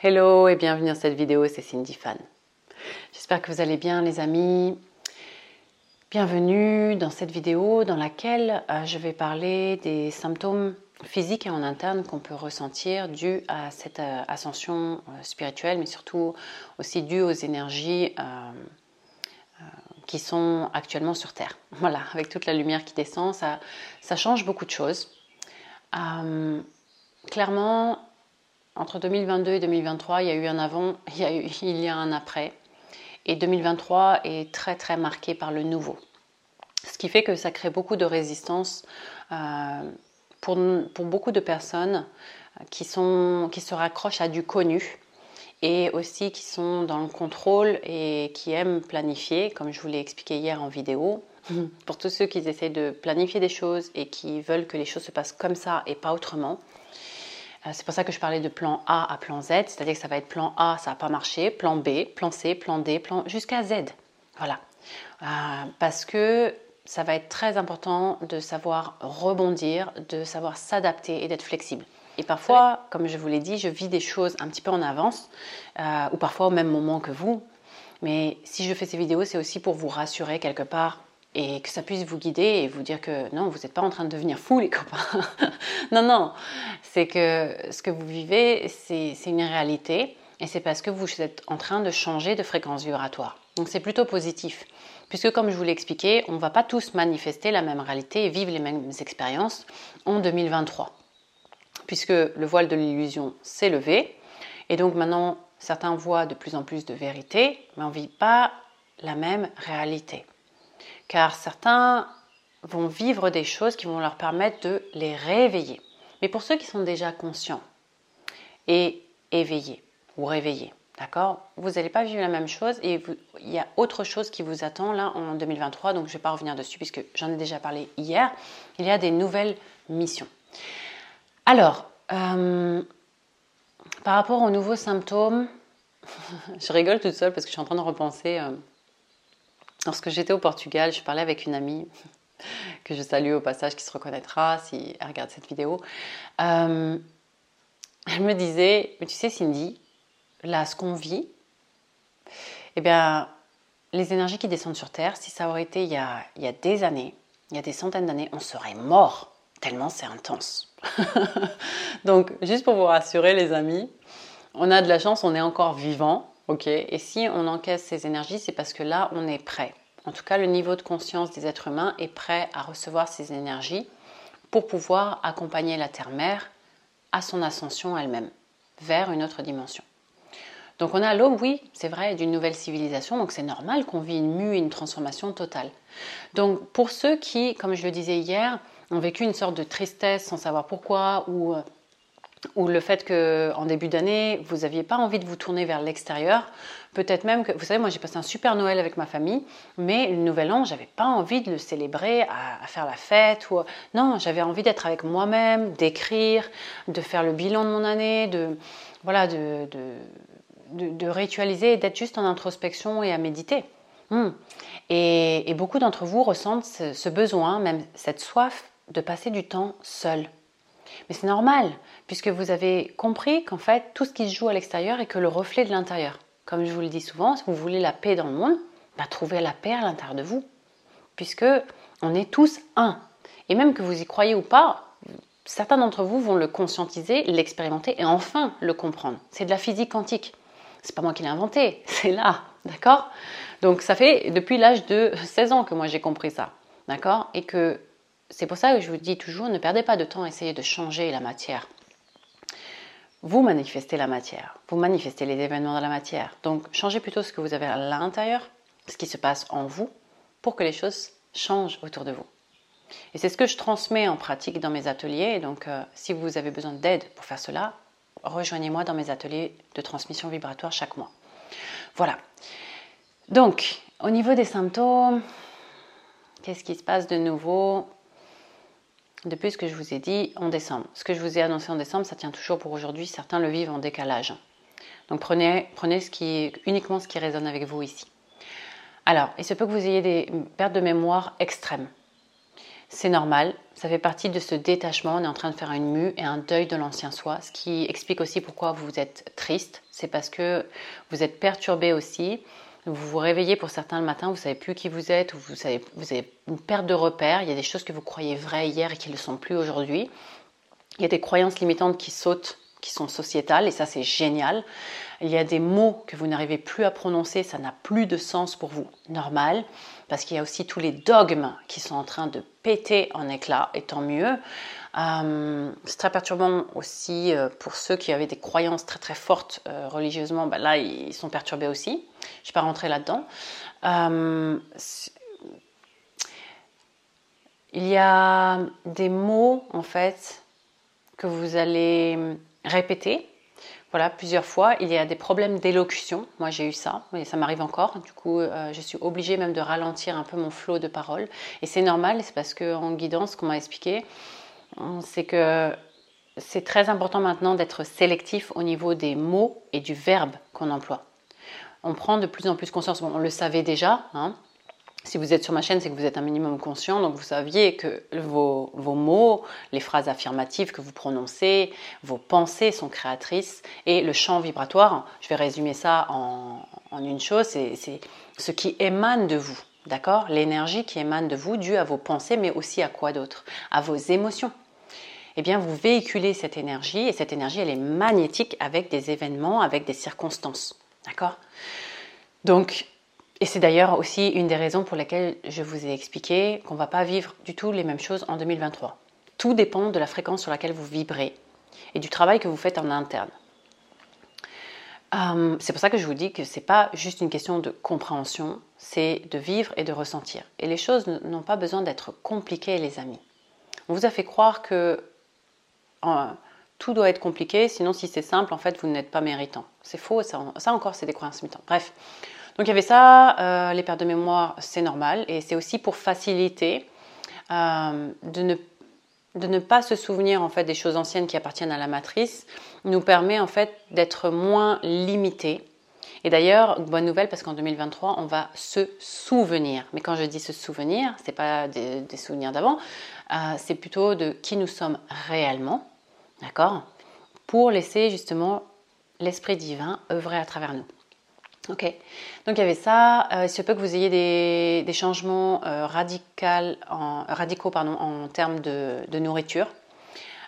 Hello et bienvenue dans cette vidéo, c'est Cindy Fan. J'espère que vous allez bien les amis. Bienvenue dans cette vidéo dans laquelle euh, je vais parler des symptômes physiques et en interne qu'on peut ressentir dû à cette euh, ascension euh, spirituelle, mais surtout aussi dû aux énergies qui sont actuellement sur Terre. Voilà, avec toute la lumière qui descend, ça, ça change beaucoup de choses. clairement, entre 2022 et 2023, il y a eu un avant, il y a, eu, un après. Et 2023 est très très marqué par le nouveau. Ce qui fait que ça crée beaucoup de résistance euh, pour, beaucoup de personnes qui, sont, qui se raccrochent à du connu et aussi qui sont dans le contrôle et qui aiment planifier, comme je vous l'ai expliqué hier en vidéo. Pour tous ceux qui essaient de planifier des choses et qui veulent que les choses se passent comme ça et pas autrement, euh, c'est pour ça que je parlais de plan A à plan Z, c'est-à-dire que ça va être plan A, ça n'a pas marché, plan B, plan C, plan D, plan jusqu'à Z. Voilà. Euh, parce que ça va être très important de savoir rebondir, de savoir s'adapter et d'être flexible. Et parfois, comme je vous l'ai dit, je vis des choses un petit peu en avance, euh, ou parfois au même moment que vous. Mais si je fais ces vidéos, c'est aussi pour vous rassurer quelque part et que ça puisse vous guider et vous dire que non, vous n'êtes pas en train de devenir fou les copains. non, non, c'est que ce que vous vivez, c'est une réalité et c'est parce que vous êtes en train de changer de fréquence vibratoire. Donc c'est plutôt positif. Puisque comme je vous l'ai expliqué, on ne va pas tous manifester la même réalité et vivre les mêmes expériences en 2023. Puisque le voile de l'illusion s'est levé et donc maintenant certains voient de plus en plus de vérité, mais on ne vit pas la même réalité car certains vont vivre des choses qui vont leur permettre de les réveiller. Mais pour ceux qui sont déjà conscients et éveillés ou réveillés, d'accord Vous n'allez pas vivre la même chose et il y a autre chose qui vous attend là en 2023, donc je ne vais pas revenir dessus puisque j'en ai déjà parlé hier. Il y a des nouvelles missions. Alors, euh, par rapport aux nouveaux symptômes, je rigole toute seule parce que je suis en train de repenser. Euh, Lorsque j'étais au Portugal, je parlais avec une amie que je salue au passage, qui se reconnaîtra si elle regarde cette vidéo. Euh, elle me disait, mais tu sais Cindy, là ce qu'on vit, eh bien, les énergies qui descendent sur Terre, si ça aurait été il y a, il y a des années, il y a des centaines d'années, on serait mort, tellement c'est intense. Donc, juste pour vous rassurer les amis, on a de la chance, on est encore vivant, Ok, et si on encaisse ces énergies, c'est parce que là, on est prêt. En tout cas, le niveau de conscience des êtres humains est prêt à recevoir ces énergies pour pouvoir accompagner la Terre-Mère à son ascension elle-même, vers une autre dimension. Donc on a l'aube, oui, c'est vrai, d'une nouvelle civilisation, donc c'est normal qu'on vit une mue une transformation totale. Donc pour ceux qui, comme je le disais hier, ont vécu une sorte de tristesse sans savoir pourquoi, ou euh, ou le fait qu'en début d'année, vous n'aviez pas envie de vous tourner vers l'extérieur. Peut-être même que, vous savez, moi j'ai passé un super Noël avec ma famille, mais le Nouvel An, j'avais pas envie de le célébrer, à, faire la fête. Ou... Non, j'avais envie d'être avec moi-même, d'écrire, de faire le bilan de mon année, de, voilà, de, de, ritualiser et d'être juste en introspection et à méditer. Hmm. Et, beaucoup d'entre vous ressentent ce besoin, même cette soif de passer du temps seul mais c'est normal, puisque vous avez compris qu'en fait, tout ce qui se joue à l'extérieur est que le reflet de l'intérieur. Comme je vous le dis souvent, si vous voulez la paix dans le monde, bah, trouvez la paix à l'intérieur de vous. Puisque on est tous un. Et même que vous y croyez ou pas, certains d'entre vous vont le conscientiser, l'expérimenter et enfin le comprendre. C'est de la physique quantique. C'est pas moi qui l'ai inventé, c'est là, d'accord? Donc ça fait depuis l'âge de 16 ans que moi j'ai compris ça, d'accord? Et que c'est pour ça que je vous dis toujours, ne perdez pas de temps à essayer de changer la matière. Vous manifestez la matière, vous manifestez les événements de la matière. Donc changez plutôt ce que vous avez à l'intérieur, ce qui se passe en vous, pour que les choses changent autour de vous. Et c'est ce que je transmets en pratique dans mes ateliers. Donc euh, si vous avez besoin d'aide pour faire cela, rejoignez-moi dans mes ateliers de transmission vibratoire chaque mois. Voilà. Donc, au niveau des symptômes, qu'est-ce qui se passe de nouveau? Depuis ce que je vous ai dit en décembre. Ce que je vous ai annoncé en décembre, ça tient toujours pour aujourd'hui. Certains le vivent en décalage. Donc prenez, ce qui, uniquement ce qui résonne avec vous ici. Alors, il se peut que vous ayez des pertes de mémoire extrêmes. C'est normal, ça fait partie de ce détachement. On est en train de faire une mue et un deuil de l'ancien soi, ce qui explique aussi pourquoi vous êtes triste. C'est parce que vous êtes perturbé aussi. Vous vous réveillez pour certains le matin, vous savez plus qui vous êtes, ou vous, vous avez une perte de repères. Il y a des choses que vous croyez vraies hier et qui ne le sont plus aujourd'hui. Il y a des croyances limitantes qui sautent, qui sont sociétales, et ça c'est génial. Il y a des mots que vous n'arrivez plus à prononcer, ça n'a plus de sens pour vous. Normal, parce qu'il y a aussi tous les dogmes qui sont en train de péter en éclats, et tant mieux. Euh, c'est très perturbant aussi euh, pour ceux qui avaient des croyances très très fortes euh, religieusement. Ben là, ils sont perturbés aussi. Je ne vais pas rentrer là-dedans. il y a des mots en fait que vous allez répéter. Voilà, plusieurs fois. Il y a des problèmes d'élocution. Moi, j'ai eu ça, et ça m'arrive encore. Du coup, euh, je suis obligée même de ralentir un peu mon flot de paroles. Et c'est normal, c'est parce qu'en guidance, ce qu'on m'a expliqué, c'est que c'est très important maintenant d'être sélectif au niveau des mots et du verbe qu'on emploie. On prend de plus en plus conscience, bon, on le savait déjà, hein, si vous êtes sur ma chaîne, c'est que vous êtes un minimum conscient, donc vous saviez que vos, mots, les phrases affirmatives que vous prononcez, vos pensées sont créatrices. Et le champ vibratoire, je vais résumer ça en, une chose, c'est ce qui émane de vous, d'accord? L'énergie qui émane de vous, due à vos pensées, mais aussi à quoi d'autre? À vos émotions. Eh bien, vous véhiculez cette énergie et cette énergie, elle est magnétique avec des événements, avec des circonstances, d'accord? Donc, et c'est d'ailleurs aussi une des raisons pour lesquelles je vous ai expliqué qu'on ne va pas vivre du tout les mêmes choses en 2023. Tout dépend de la fréquence sur laquelle vous vibrez et du travail que vous faites en interne. Euh, c'est pour ça que je vous dis que ce n'est pas juste une question de compréhension, c'est de vivre et de ressentir. Et les choses n'ont pas besoin d'être compliquées, les amis. On vous a fait croire que tout doit être compliqué, sinon si c'est simple, en fait, vous n'êtes pas méritant. C'est faux, ça, ça encore, c'est des croyances limitantes. Bref, donc il y avait ça, euh, les pertes de mémoire, c'est normal, et c'est aussi pour faciliter euh, de, ne, pas se souvenir en fait des choses anciennes qui appartiennent à la matrice, nous permet en fait d'être moins limité. Et d'ailleurs, bonne nouvelle parce qu'en 2023, on va se souvenir. Mais quand je dis se souvenir, c'est pas des, souvenirs d'avant, euh, c'est plutôt de qui nous sommes réellement, d'accord? Pour laisser justement l'esprit divin œuvrer à travers nous. Ok, donc il y avait ça. Euh, il se peut que vous ayez des, changements euh, radicaux en termes de, nourriture.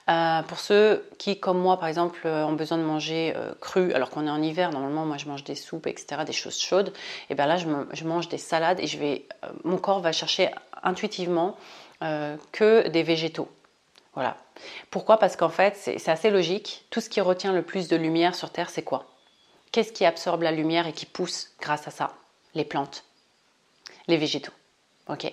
Euh, pour ceux qui, comme moi par exemple, ont besoin de manger cru, alors qu'on est en hiver, normalement moi je mange des soupes, etc., des choses chaudes, et bien là je, je, mange des salades et je vais, mon corps va chercher intuitivement que des végétaux. Voilà. Pourquoi? Parce qu'en fait c'est assez logique. Tout ce qui retient le plus de lumière sur Terre, c'est quoi? Qu'est-ce qui absorbe la lumière et qui pousse grâce à ça Les plantes, les végétaux. Ok.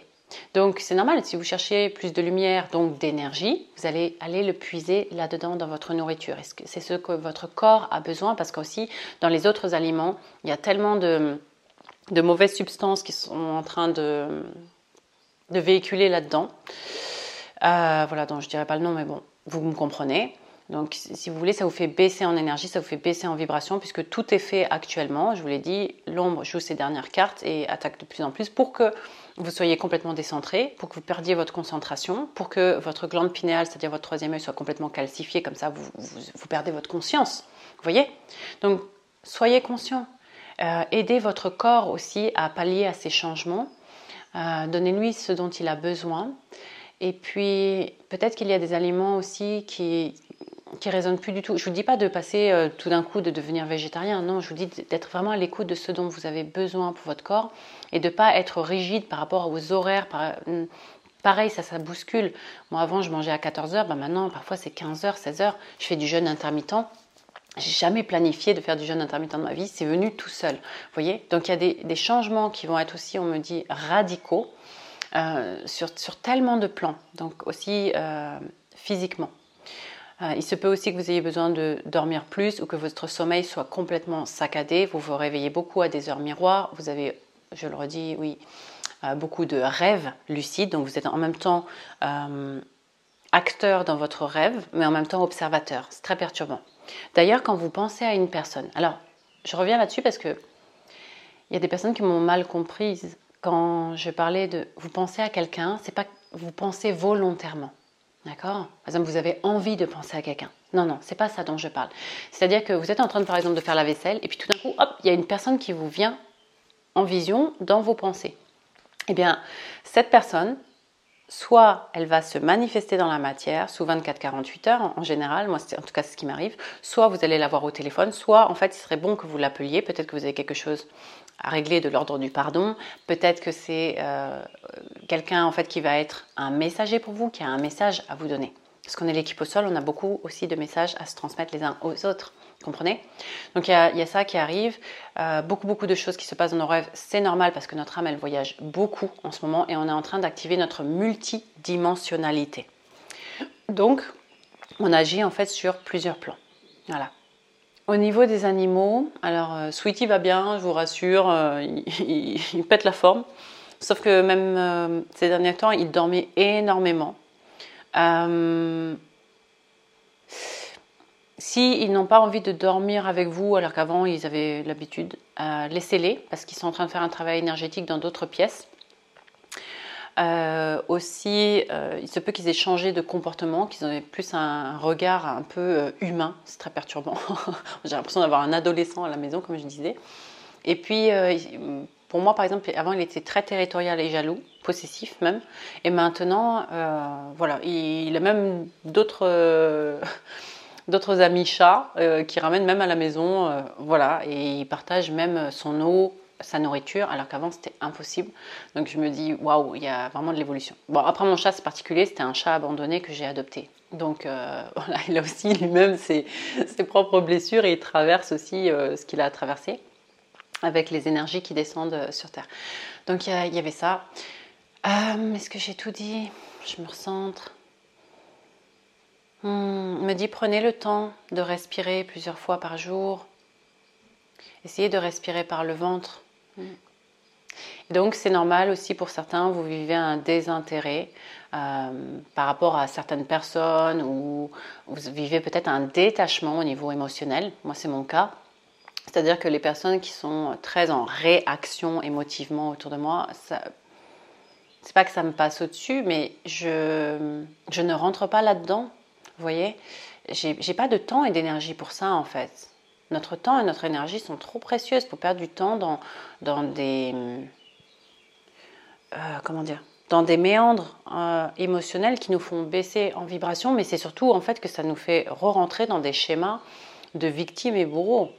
Donc c'est normal, si vous cherchez plus de lumière, donc d'énergie, vous allez aller le puiser là-dedans dans votre nourriture. C'est ce que votre corps a besoin? Parce qu'aussi dans les autres aliments, il y a tellement de, mauvaises substances qui sont en train de, véhiculer là-dedans. Euh, voilà, donc je dirais pas le nom, mais bon, vous me comprenez. Donc, si vous voulez, ça vous fait baisser en énergie, ça vous fait baisser en vibration, puisque tout est fait actuellement. Je vous l'ai dit, l'ombre joue ses dernières cartes et attaque de plus en plus pour que vous soyez complètement décentré, pour que vous perdiez votre concentration, pour que votre glande pinéale, c'est-à-dire votre troisième œil, soit complètement calcifié, comme ça vous, vous, perdez votre conscience. Vous voyez? Donc, soyez conscient. Euh, aidez votre corps aussi à pallier à ces changements. Euh, donnez-lui ce dont il a besoin. Et puis, peut-être qu'il y a des aliments aussi qui, qui résonne plus du tout. Je vous dis pas de passer euh, tout d'un coup de devenir végétarien. Non, je vous dis d'être vraiment à l'écoute de ce dont vous avez besoin pour votre corps et de pas être rigide par rapport aux horaires. Hmm, pareil, ça, ça bouscule. Moi, avant, je mangeais à 14h. Ben maintenant, parfois, c'est 15h, 16h. Je fais du jeûne intermittent. J'ai jamais planifié de faire du jeûne intermittent de ma vie. C'est venu tout seul. Vous voyez Donc, il y a des, changements qui vont être aussi, on me dit, radicaux euh, sur, sur, tellement de plans. Donc, aussi euh, physiquement. Euh, il se peut aussi que vous ayez besoin de dormir plus ou que votre sommeil soit complètement saccadé. Vous vous réveillez beaucoup à des heures miroirs. Vous avez, je le redis, oui, euh, beaucoup de rêves lucides. Donc vous êtes en même temps euh, acteur dans votre rêve, mais en même temps observateur. C'est très perturbant. D'ailleurs, quand vous pensez à une personne, alors je reviens là-dessus parce que il y a des personnes qui m'ont mal comprise quand je parlais de vous pensez à quelqu'un, c'est pas vous pensez volontairement. D'accord Par exemple, vous avez envie de penser à quelqu'un. Non, non, c'est pas ça dont je parle. C'est-à-dire que vous êtes en train, par exemple, de faire la vaisselle, et puis tout d'un coup, hop, il y a une personne qui vous vient en vision dans vos pensées. Eh bien, cette personne, soit elle va se manifester dans la matière sous 24-48 heures en général, moi c'est en tout cas ce qui m'arrive, soit vous allez la voir au téléphone, soit en fait il serait bon que vous l'appeliez, peut-être que vous avez quelque chose à régler de l'ordre du pardon, peut-être que c'est euh, quelqu'un en fait qui va être un messager pour vous, qui a un message à vous donner. Parce qu'on est l'équipe au sol, on a beaucoup aussi de messages à se transmettre les uns aux autres. Comprenez? Donc il y, a, ça qui arrive, euh, beaucoup beaucoup de choses qui se passent dans nos rêves, c'est normal parce que notre âme elle voyage beaucoup en ce moment et on est en train d'activer notre multidimensionnalité. Donc on agit en fait sur plusieurs plans. Voilà. Au niveau des animaux, alors euh, Sweetie va bien, je vous rassure, euh, il, pète la forme. Sauf que même ces derniers temps, il dormait énormément. S'ils n'ont pas envie de dormir avec vous, alors qu'avant ils avaient l'habitude, euh, laissez-les parce qu'ils sont en train de faire un travail énergétique dans d'autres pièces. Euh, aussi, euh, il se peut qu'ils aient changé de comportement, qu'ils aient plus un regard un peu humain. C'est très perturbant. J'ai l'impression d'avoir un adolescent à la maison, comme je disais. Et puis, pour moi, par exemple, avant, il était très territorial et jaloux, possessif même. Et maintenant, voilà, il a même d'autres d'autres amis chats euh, qui ramènent même à la maison, euh, voilà, et ils partagent même son eau, sa nourriture, alors qu'avant c'était impossible. Donc je me dis, waouh, il y a vraiment de l'évolution. Bon, après mon chat c'est particulier, c'était un chat abandonné que j'ai adopté. Donc euh, voilà, il a aussi lui-même ses, ses, propres blessures et il traverse aussi ce qu'il a traversé avec les énergies qui descendent sur Terre. Donc il y, y, avait ça. Est-ce que j'ai tout dit? Je me recentre. Hmm, me dit prenez le temps de respirer plusieurs fois par jour. Essayez de respirer par le ventre. Hmm. donc c'est normal aussi pour certains, vous vivez un désintérêt euh, par rapport à certaines personnes ou vous vivez peut-être un détachement au niveau émotionnel. Moi c'est mon cas. C'est-à-dire que les personnes qui sont très en réaction émotivement autour de moi, c'est pas que ça me passe au-dessus, mais je, je ne rentre pas là-dedans vous voyez J'ai pas de temps et d'énergie pour ça en fait. Notre temps et notre énergie sont trop précieuses pour perdre du temps dans, dans des. Euh, comment dire dans des méandres euh, émotionnels qui nous font baisser en vibration, mais c'est surtout en fait que ça nous fait re-rentrer dans des schémas de victimes et bourreaux.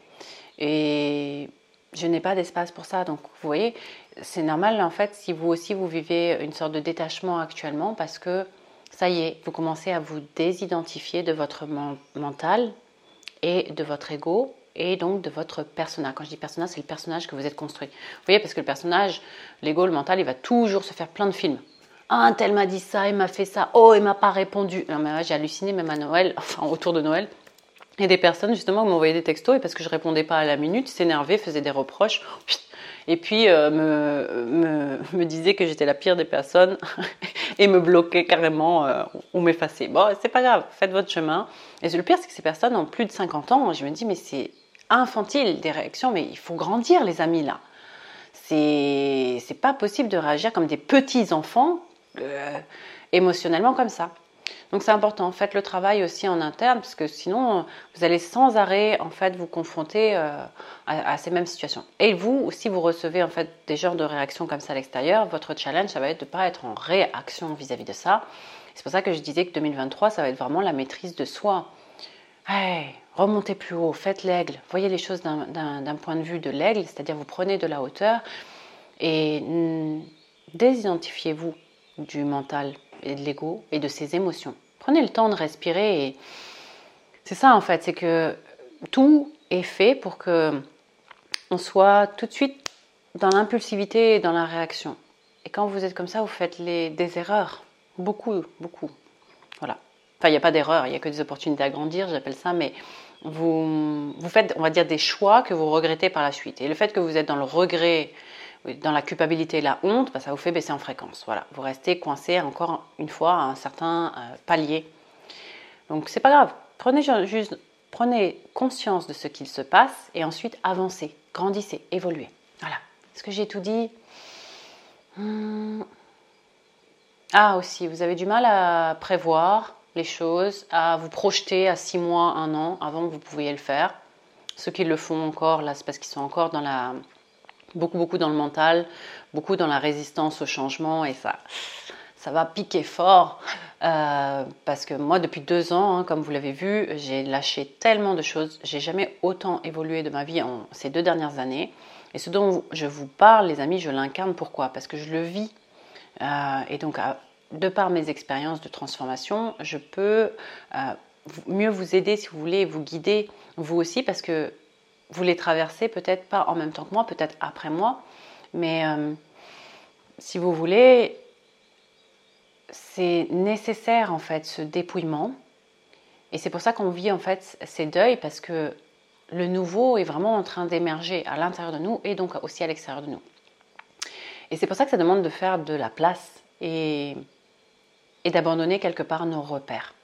Et je n'ai pas d'espace pour ça. Donc, vous voyez, c'est normal en fait si vous aussi vous vivez une sorte de détachement actuellement parce que ça y est, vous commencez à vous désidentifier de votre mental et de votre ego et donc de votre personnage. Quand je dis personnage, c'est le personnage que vous êtes construit. Vous voyez, parce que le personnage, l'ego, le mental, il va toujours se faire plein de films. Ah, un tel m'a dit ça, il m'a fait ça, oh, il m'a pas répondu. Non, mais j'ai halluciné même à Noël, enfin autour de Noël. Et des personnes justement m'envoyaient des textos et parce que je répondais pas à la minute, s'énervaient, faisaient des reproches et puis euh, me, me, disait que j'étais la pire des personnes et me bloquait carrément euh, ou m'effacer. Bon, c'est pas grave, faites votre chemin. Et le pire, c'est que ces personnes ont plus de 50 ans. Je me dis, mais c'est infantile des réactions, mais il faut grandir, les amis, là. C'est pas possible de réagir comme des petits enfants euh, émotionnellement comme ça. Donc c'est important, faites le travail aussi en interne parce que sinon vous allez sans arrêt en fait vous confronter euh, à, ces mêmes situations. Et vous, si vous recevez en fait des genres de réactions comme ça à l'extérieur, votre challenge ça va être de ne pas être en réaction vis-à-vis de ça. C'est pour ça que je disais que 2023 ça va être vraiment la maîtrise de soi. Remontez plus haut, faites l'aigle, voyez les choses d'un point de vue de l'aigle, c'est-à-dire vous prenez de la hauteur et désidentifiez-vous du mental et de l'ego et de ses émotions. Prenez le temps de respirer et c'est ça en fait, c'est que tout est fait pour que on soit tout de suite dans l'impulsivité et dans la réaction. Et quand vous êtes comme ça, vous faites des erreurs. Beaucoup, beaucoup. Voilà. Enfin, il n'y a pas d'erreur, il n'y a que des opportunités à grandir, j'appelle ça, mais vous, faites, on va dire, des choix que vous regrettez par la suite. Et le fait que vous êtes dans le regret dans la culpabilité et la honte, bah, ça vous fait baisser en fréquence. Voilà, vous restez coincé encore une fois à un certain euh, palier. Donc c'est pas grave. Prenez juste, prenez conscience de ce qu'il se passe et ensuite avancez, grandissez, évoluez. Voilà. Est-ce que j'ai tout dit? Hmm. Ah aussi, vous avez du mal à prévoir choses, à vous projeter à six mois, un an avant que vous pouviez le faire. Ceux qui le font encore, là, c'est parce qu'ils sont encore dans la, beaucoup, beaucoup dans le mental, beaucoup dans la résistance au changement et ça, ça va piquer fort. Euh, parce que moi, depuis deux ans, hein, comme vous l'avez vu, j'ai lâché tellement de choses. J'ai jamais autant évolué de ma vie en ces deux dernières années. Et ce dont je vous parle, les amis, je l'incarne. Pourquoi? Parce que je le vis. Euh, et donc, de par mes expériences de transformation, je peux euh, mieux vous aider, si vous voulez, vous guider, vous aussi, parce que vous les traversez peut-être pas en même temps que moi, peut-être après moi. Mais si vous voulez, c'est nécessaire en fait ce dépouillement. Et c'est pour ça qu'on vit en fait ces deuils parce que le nouveau est vraiment en train d'émerger à l'intérieur de nous et donc aussi à l'extérieur de nous. Et c'est pour ça que ça demande de faire de la place et, et d'abandonner quelque part nos repères.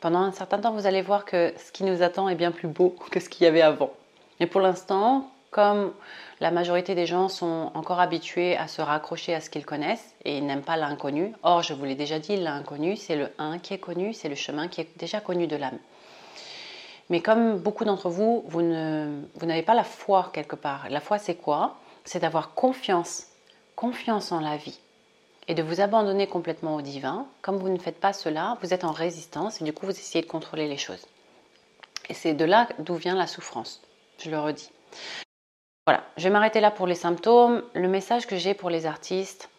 Pendant un certain temps, vous allez voir que ce qui nous attend est bien plus beau que ce qu'il y avait avant. Mais pour l'instant, comme la majorité des gens sont encore habitués à se raccrocher à ce qu'ils connaissent et n'aiment pas l'inconnu. Or, je vous l'ai déjà dit, l'inconnu, c'est le 1 qui est connu, c'est le chemin qui est déjà connu de l'âme. Mais comme beaucoup d'entre vous, vous, vous n'avez pas la foi quelque part. La foi, c'est quoi? C'est d'avoir confiance, confiance en la vie et de vous abandonner complètement au divin. Comme vous ne faites pas cela, vous êtes en résistance et du coup, vous essayez de contrôler les choses. Et c'est de là d'où vient la souffrance. Je le redis. Voilà, je vais m'arrêter là pour les symptômes. Le message que j'ai pour les artistes,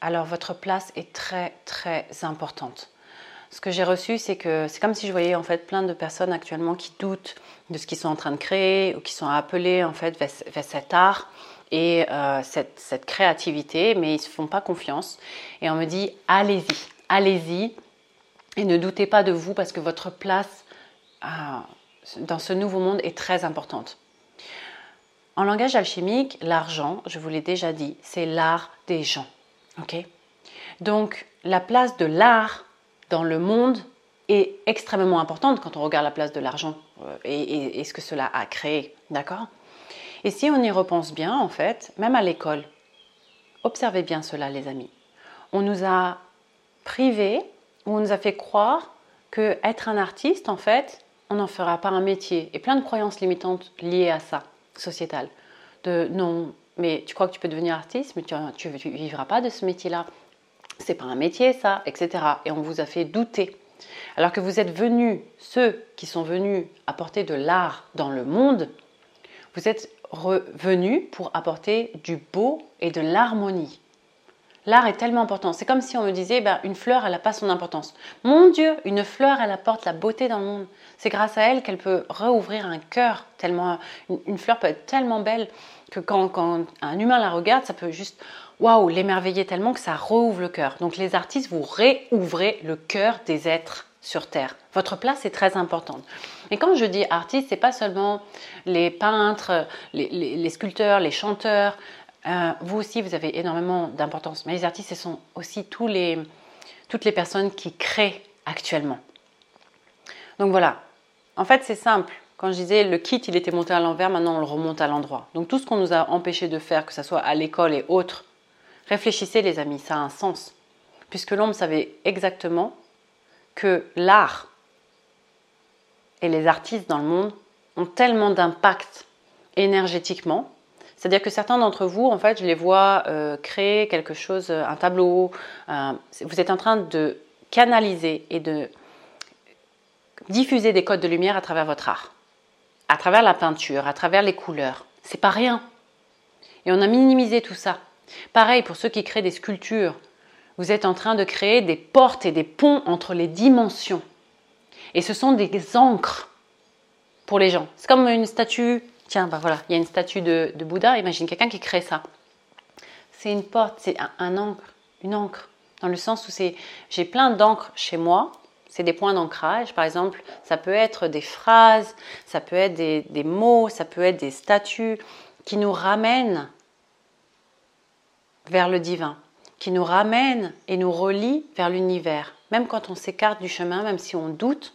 alors votre place est très très importante. Ce que j'ai reçu, c'est que c'est comme si je voyais en fait plein de personnes actuellement qui doutent de ce qu'ils sont en train de créer ou qui sont appelés en fait vers, cet art et euh, cette, créativité, mais ils ne se font pas confiance. Et on me dit allez-y, allez-y et ne doutez pas de vous parce que votre place euh, dans ce nouveau monde est très importante. En langage alchimique, l'argent, je vous l'ai déjà dit, c'est l'art des gens. ok? Donc, la place de l'art dans le monde est extrêmement importante quand on regarde la place de l'argent euh, et, et, ce que cela a créé. D'accord? Et si on y repense bien, en fait, même à l'école, observez bien cela, les amis. On nous a privés, on nous a fait croire que être un artiste, en fait, on n'en fera pas un métier. Et plein de croyances limitantes liées à ça sociétale. De non, mais tu crois que tu peux devenir artiste, mais tu ne vivras pas de ce métier-là. C'est pas un métier, ça, etc. Et on vous a fait douter. Alors que vous êtes venus, ceux qui sont venus apporter de l'art dans le monde, vous êtes revenus pour apporter du beau et de l'harmonie. L'art est tellement important. C'est comme si on me disait, ben, une fleur, elle n'a pas son importance. Mon Dieu, une fleur, elle apporte la beauté dans le monde. C'est grâce à elle qu'elle peut rouvrir un cœur. Tellement, une, fleur peut être tellement belle que quand, un humain la regarde, ça peut juste, waouh, l'émerveiller tellement que ça rouvre le cœur. Donc les artistes, vous réouvrez le cœur des êtres sur Terre. Votre place est très importante. Et quand je dis artiste, c'est pas seulement les peintres, les sculpteurs, les chanteurs, euh, vous aussi, vous avez énormément d'importance. Mais les artistes, ce sont aussi toutes les personnes qui créent actuellement. Donc voilà. En fait, c'est simple. Quand je disais le kit, il était monté à l'envers, maintenant on le remonte à l'endroit. Donc tout ce qu'on nous a empêché de faire, que ce soit à l'école et autres, réfléchissez les amis, ça a un sens. Puisque l'homme savait exactement que l'art et les artistes dans le monde ont tellement d'impact énergétiquement c'est-à-dire que certains d'entre vous, en fait, je les vois euh, créer quelque chose, un tableau. vous êtes en train de canaliser et de diffuser des codes de lumière à travers votre art, à travers la peinture, à travers les couleurs. C'est pas rien. Et on a minimisé tout ça. Pareil pour ceux qui créent des sculptures. Vous êtes en train de créer des portes et des ponts entre les dimensions. Et ce sont des encres pour les gens. C'est comme une statue Tiens, bah voilà, il y a une statue de, Bouddha, imagine quelqu'un qui crée ça. C'est une porte, c'est un, encre, une encre, dans le sens où c'est, j'ai plein d'encre chez moi, c'est des points d'ancrage, par exemple, ça peut être des phrases, ça peut être des mots, ça peut être des statues qui nous ramènent vers le divin, qui nous ramènent et nous relient vers l'univers. Même quand on s'écarte du chemin, même si on doute,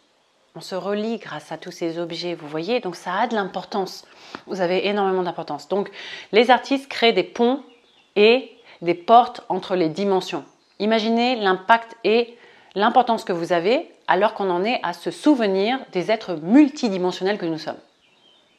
on se relie grâce à tous ces objets, vous voyez, donc ça a de l'importance. Vous avez énormément d'importance. Donc les artistes créent des ponts et des portes entre les dimensions. Imaginez l'impact et l'importance que vous avez alors qu'on en est à se souvenir des êtres multidimensionnels que nous sommes.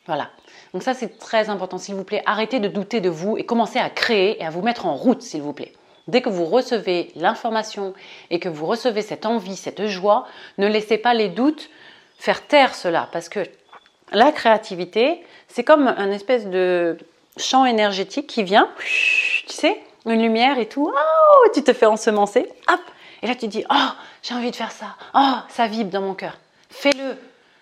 Voilà. Donc ça, c'est très important, s'il vous plaît. Arrêtez de douter de vous et commencez à créer et à vous mettre en route, s'il vous plaît. Dès que vous recevez l'information et que vous recevez cette envie, cette joie, ne laissez pas les doutes faire taire cela. Parce que la créativité, c'est comme un espèce de champ énergétique qui vient, tu sais, une lumière et tout. Oh, tu te fais ensemencer. Hop. Et là, tu dis, oh, j'ai envie de faire ça. Oh, ça vibre dans mon cœur. Fais-le.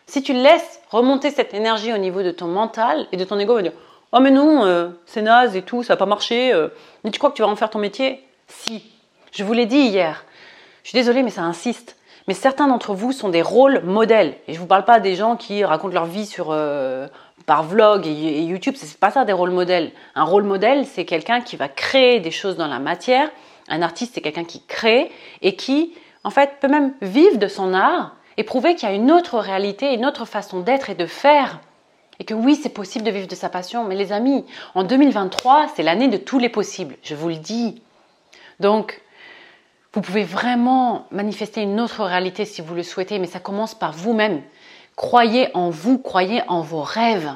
Si tu laisses remonter cette énergie au niveau de ton mental et de ton ego, va dire Oh, mais non, euh, c'est naze et tout, ça n'a pas marché. Euh. mais tu crois que tu vas en faire ton métier? Si. Je vous l'ai dit hier. Je suis désolée, mais ça insiste. Mais certains d'entre vous sont des rôles modèles. Et je ne vous parle pas des gens qui racontent leur vie sur, euh, par vlog et, et YouTube. Ce n'est pas ça des rôles modèles. Un rôle modèle, c'est quelqu'un qui va créer des choses dans la matière. Un artiste, c'est quelqu'un qui crée et qui, en fait, peut même vivre de son art et prouver qu'il y a une autre réalité, une autre façon d'être et de faire. Et que oui, c'est possible de vivre de sa passion. Mais les amis, en 2023, c'est l'année de tous les possibles, je vous le dis. Donc, vous pouvez vraiment manifester une autre réalité si vous le souhaitez, mais ça commence par vous-même. Croyez en vous, croyez en vos rêves.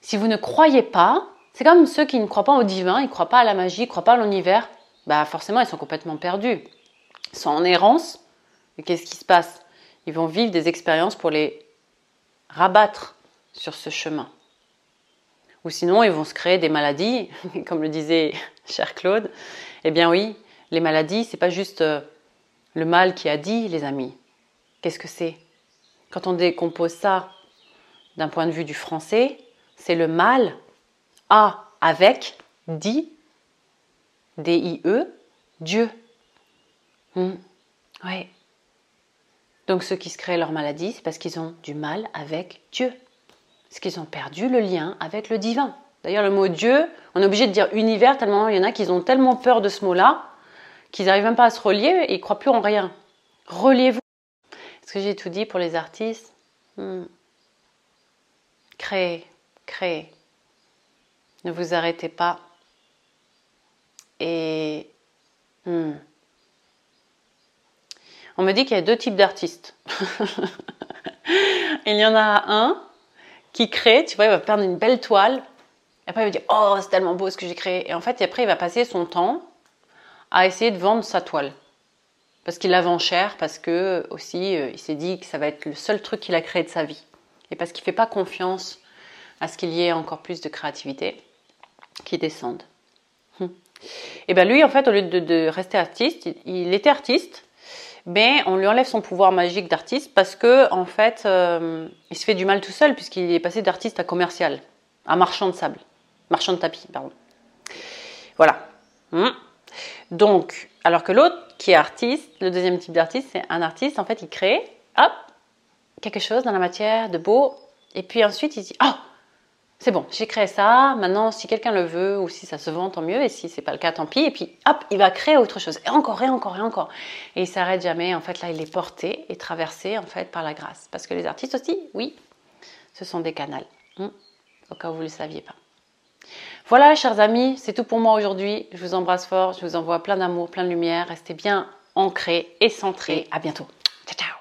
Si vous ne croyez pas, c'est comme ceux qui ne croient pas au divin, ils ne croient pas à la magie, ils ne croient pas à l'univers, bah forcément ils sont complètement perdus. Ils sont en errance. Et qu'est-ce qui se passe? Ils vont vivre des expériences pour les rabattre sur ce chemin. Ou sinon, ils vont se créer des maladies, comme le disait cher Claude. Eh bien oui, les maladies, c'est pas juste euh, le mal qui a dit, les amis. Qu'est-ce que c'est? Quand on décompose ça d'un point de vue du français, c'est le mal a avec dit, D-I-E, Dieu. Hmm. Oui. Donc ceux qui se créent leur maladie, c'est parce qu'ils ont du mal avec Dieu. Parce qu'ils ont perdu le lien avec le divin. D'ailleurs, le mot Dieu, on est obligé de dire univers tellement il y en a qui ont tellement peur de ce mot-là qu'ils n'arrivent même pas à se relier et ils croient plus en rien. Reliez-vous. Est-ce que j'ai tout dit pour les artistes? Hmm. Créez, créez. Ne vous arrêtez pas. Et hmm. On me dit qu'il y a deux types d'artistes. il y en a un qui crée, tu vois, il va perdre une belle toile. Et après, il va dire Oh, c'est tellement beau ce que j'ai créé. Et en fait, après, il va passer son temps à essayer de vendre sa toile. Parce qu'il la vend cher, parce que aussi, euh, il s'est dit que ça va être le seul truc qu'il a créé de sa vie. Et parce qu'il ne fait pas confiance à ce qu'il y ait encore plus de créativité qui descende. Hum. Et bien lui, en fait, au lieu de rester artiste, il était artiste, mais on lui enlève son pouvoir magique d'artiste parce que en fait, euh, il se fait du mal tout seul puisqu'il est passé d'artiste à commercial, à marchand de sable, marchand de tapis, pardon. Voilà. Hmm. Donc, alors que l'autre qui est artiste, le deuxième type d'artiste, c'est un artiste en fait, il crée, hop, quelque chose dans la matière de beau, et puis ensuite il dit, oh, c'est bon, j'ai créé ça. Maintenant, si quelqu'un le veut ou si ça se vend, tant mieux. Et si c'est pas le cas, tant pis. Et puis, hop, il va créer autre chose. Et encore, et encore, et encore. Et il s'arrête jamais. En fait, là, il est porté et traversé en fait par la grâce. Parce que les artistes aussi, oui, ce sont des canals. Hmm. Au cas où vous ne le saviez pas. Voilà, chers amis, c'est tout pour moi aujourd'hui. Je vous embrasse fort. Je vous envoie plein d'amour, plein de lumière. Restez bien ancrés et centrés. À bientôt. Ciao, ciao.